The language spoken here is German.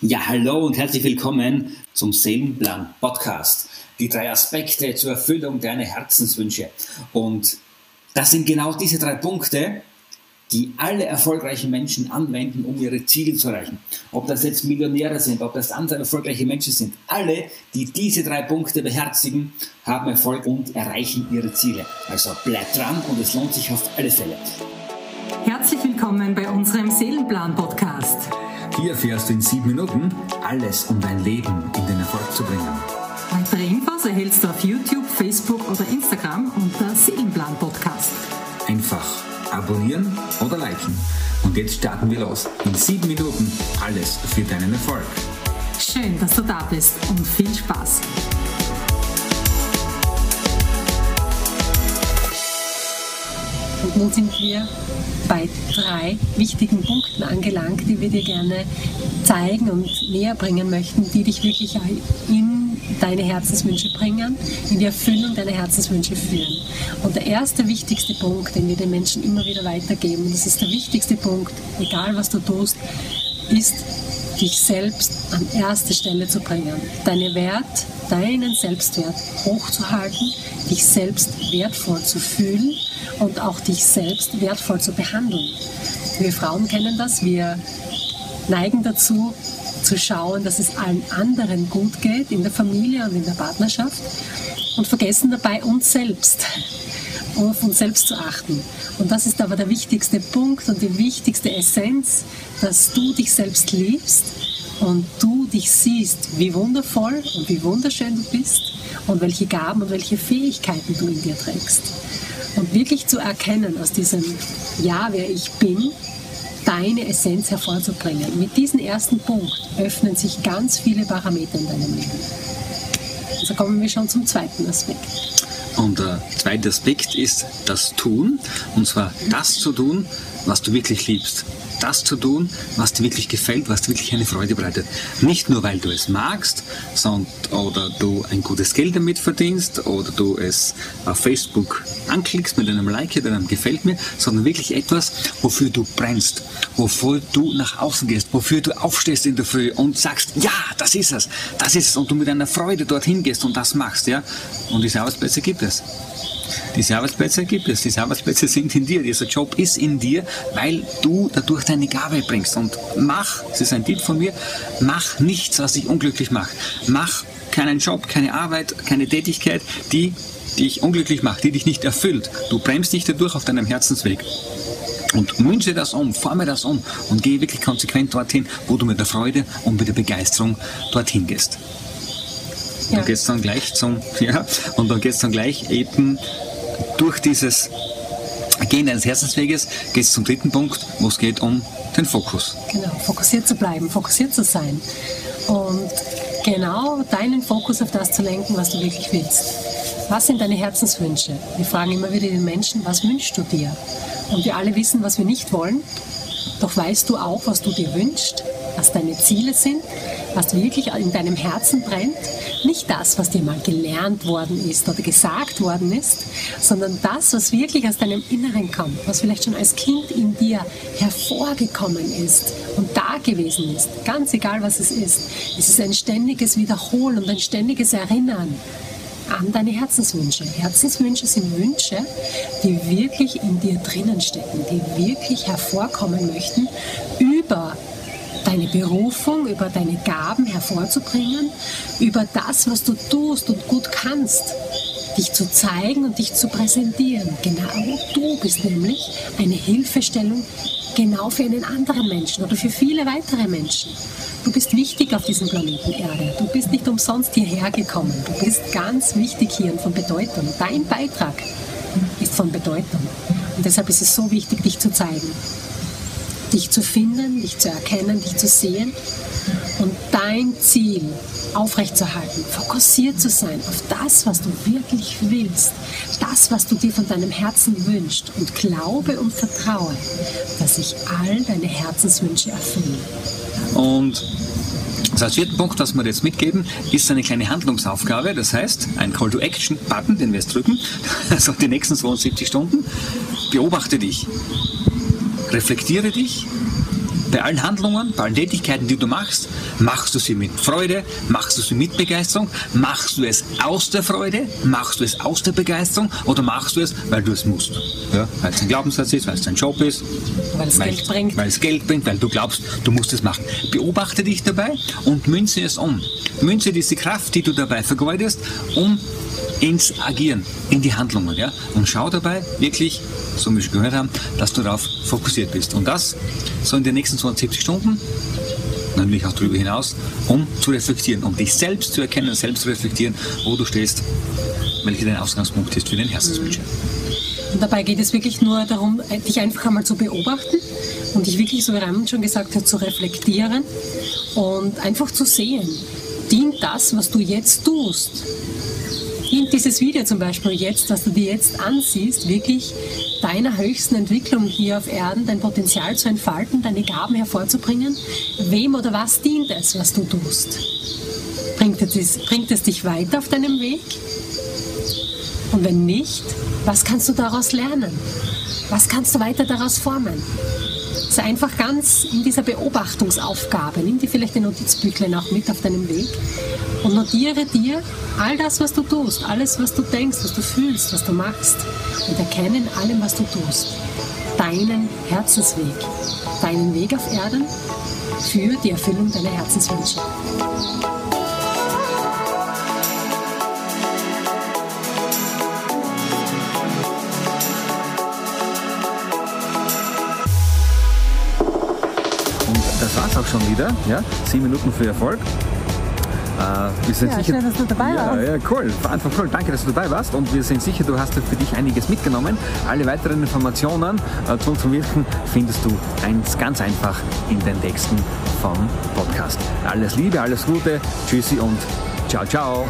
Ja, hallo und herzlich willkommen zum Seelenplan Podcast. Die drei Aspekte zur Erfüllung deiner Herzenswünsche. Und das sind genau diese drei Punkte, die alle erfolgreichen Menschen anwenden, um ihre Ziele zu erreichen. Ob das jetzt Millionäre sind, ob das andere erfolgreiche Menschen sind. Alle, die diese drei Punkte beherzigen, haben Erfolg und erreichen ihre Ziele. Also bleib dran und es lohnt sich auf alle Fälle. Herzlich willkommen bei unserem Seelenplan Podcast. Hier erfährst du in sieben Minuten alles, um dein Leben in den Erfolg zu bringen. Weitere Infos erhältst du auf YouTube, Facebook oder Instagram unter Seelenplan Podcast. Einfach abonnieren oder liken. Und jetzt starten wir los. In sieben Minuten alles für deinen Erfolg. Schön, dass du da bist und viel Spaß. Und nun sind wir bei drei wichtigen Punkten angelangt, die wir dir gerne zeigen und näher bringen möchten, die dich wirklich in deine Herzenswünsche bringen, in die Erfüllung deiner Herzenswünsche führen. Und der erste wichtigste Punkt, den wir den Menschen immer wieder weitergeben, und das ist der wichtigste Punkt, egal was du tust, ist dich selbst an erste Stelle zu bringen. Deine Wert, deinen Selbstwert hochzuhalten, dich selbst wertvoll zu fühlen und auch dich selbst wertvoll zu behandeln. Wir Frauen kennen das, wir neigen dazu zu schauen, dass es allen anderen gut geht in der Familie und in der Partnerschaft und vergessen dabei uns selbst, auf uns selbst zu achten. Und das ist aber der wichtigste Punkt und die wichtigste Essenz, dass du dich selbst liebst und du dich siehst, wie wundervoll und wie wunderschön du bist und welche Gaben und welche Fähigkeiten du in dir trägst. Und wirklich zu erkennen aus diesem Ja, wer ich bin, deine Essenz hervorzubringen. Mit diesem ersten Punkt öffnen sich ganz viele Parameter in deinem Leben. Also kommen wir schon zum zweiten Aspekt. Und der zweite Aspekt ist das Tun, und zwar das zu tun, was du wirklich liebst das zu tun, was dir wirklich gefällt, was dir wirklich eine Freude bereitet. Nicht nur, weil du es magst, sondern oder du ein gutes Geld damit verdienst oder du es auf Facebook anklickst mit einem Like oder einem Gefällt mir, sondern wirklich etwas, wofür du brennst, wofür du nach außen gehst, wofür du aufstehst in der Früh und sagst, ja, das ist es, das ist es und du mit einer Freude dorthin gehst und das machst, ja. Und diese Arbeitsplätze gibt es. Diese Arbeitsplätze gibt es, diese Arbeitsplätze sind in dir, dieser Job ist in dir, weil du dadurch deine Gabe bringst. Und mach, das ist ein Tipp von mir, mach nichts, was dich unglücklich macht. Mach keinen Job, keine Arbeit, keine Tätigkeit, die dich unglücklich macht, die dich nicht erfüllt. Du bremst dich dadurch auf deinem Herzensweg. Und wünsche das um, forme das um und gehe wirklich konsequent dorthin, wo du mit der Freude und mit der Begeisterung dorthin gehst. Ja. Und geht's dann gleich zum, ja, und dann geht's dann gleich eben durch dieses Gehen deines Herzensweges geht es zum dritten Punkt, wo es geht um den Fokus. Genau, fokussiert zu bleiben, fokussiert zu sein. Und genau deinen Fokus auf das zu lenken, was du wirklich willst. Was sind deine Herzenswünsche? Wir fragen immer wieder den Menschen, was wünschst du dir? Und wir alle wissen, was wir nicht wollen. Doch weißt du auch, was du dir wünschst, was deine Ziele sind, was wirklich in deinem Herzen brennt? Nicht das, was dir mal gelernt worden ist oder gesagt worden ist, sondern das, was wirklich aus deinem Inneren kommt, was vielleicht schon als Kind in dir hervorgekommen ist und da gewesen ist. Ganz egal, was es ist. Es ist ein ständiges Wiederholen und ein ständiges Erinnern an deine Herzenswünsche. Herzenswünsche sind Wünsche, die wirklich in dir drinnen stecken, die wirklich hervorkommen möchten über deine Berufung, über deine Gaben hervorzubringen, über das, was du tust und gut kannst, dich zu zeigen und dich zu präsentieren. Genau du bist nämlich eine Hilfestellung genau für einen anderen Menschen oder für viele weitere Menschen. Du bist wichtig auf diesem Planeten Erde. Du bist nicht umsonst hierher gekommen. Du bist ganz wichtig hier und von Bedeutung. Dein Beitrag ist von Bedeutung. Und deshalb ist es so wichtig, dich zu zeigen dich zu finden, dich zu erkennen, dich zu sehen und dein Ziel aufrechtzuerhalten, fokussiert zu sein auf das, was du wirklich willst, das, was du dir von deinem Herzen wünschst und glaube und vertraue, dass sich all deine Herzenswünsche erfüllen. Und das als vierten Punkt, was wir jetzt mitgeben, ist eine kleine Handlungsaufgabe. Das heißt, ein Call to Action Button, den wir jetzt drücken, also die nächsten 72 Stunden. Beobachte dich reflektiere dich bei allen Handlungen, bei allen Tätigkeiten, die du machst, machst du sie mit Freude, machst du sie mit Begeisterung, machst du es aus der Freude, machst du es aus der Begeisterung oder machst du es, weil du es musst. Ja? Weil es ein Glaubenssatz ist, weil es dein Job ist, weil es Geld bringt. Weil es Geld bringt, weil du glaubst, du musst es machen. Beobachte dich dabei und münze es um. Münze diese Kraft, die du dabei vergeudest, um ins Agieren, in die Handlungen. Ja? Und schau dabei wirklich, so wie wir schon gehört haben, dass du darauf fokussiert bist. Und das so in den nächsten 270 Stunden, natürlich auch darüber hinaus, um zu reflektieren, um dich selbst zu erkennen, selbst zu reflektieren, wo du stehst, welcher dein Ausgangspunkt ist für deine Herzenswünsche. Und dabei geht es wirklich nur darum, dich einfach einmal zu beobachten und dich wirklich, so wie Raymond schon gesagt hat, zu reflektieren und einfach zu sehen, dient das, was du jetzt tust, dient dieses Video zum Beispiel jetzt, dass du dir jetzt ansiehst, wirklich deiner höchsten Entwicklung hier auf Erden, dein Potenzial zu entfalten, deine Gaben hervorzubringen? Wem oder was dient es, was du tust? Bringt es, bringt es dich weiter auf deinem Weg? Und wenn nicht, was kannst du daraus lernen? Was kannst du weiter daraus formen? Sei einfach ganz in dieser Beobachtungsaufgabe. Nimm dir vielleicht ein Notizbüchlein auch mit auf deinem Weg und notiere dir all das, was du tust, alles, was du denkst, was du fühlst, was du machst und erkenne in allem, was du tust, deinen Herzensweg, deinen Weg auf Erden für die Erfüllung deiner Herzenswünsche. Schon wieder. Ja? Sieben Minuten für Erfolg. Äh, wir sind ja, sicher, schön, dass du dabei ja, warst. Ja, cool. Einfach cool. Danke, dass du dabei warst. Und wir sind sicher, du hast für dich einiges mitgenommen. Alle weiteren Informationen äh, zu unserem Wirken findest du eins, ganz einfach in den Texten vom Podcast. Alles Liebe, alles Gute. Tschüssi und ciao, ciao.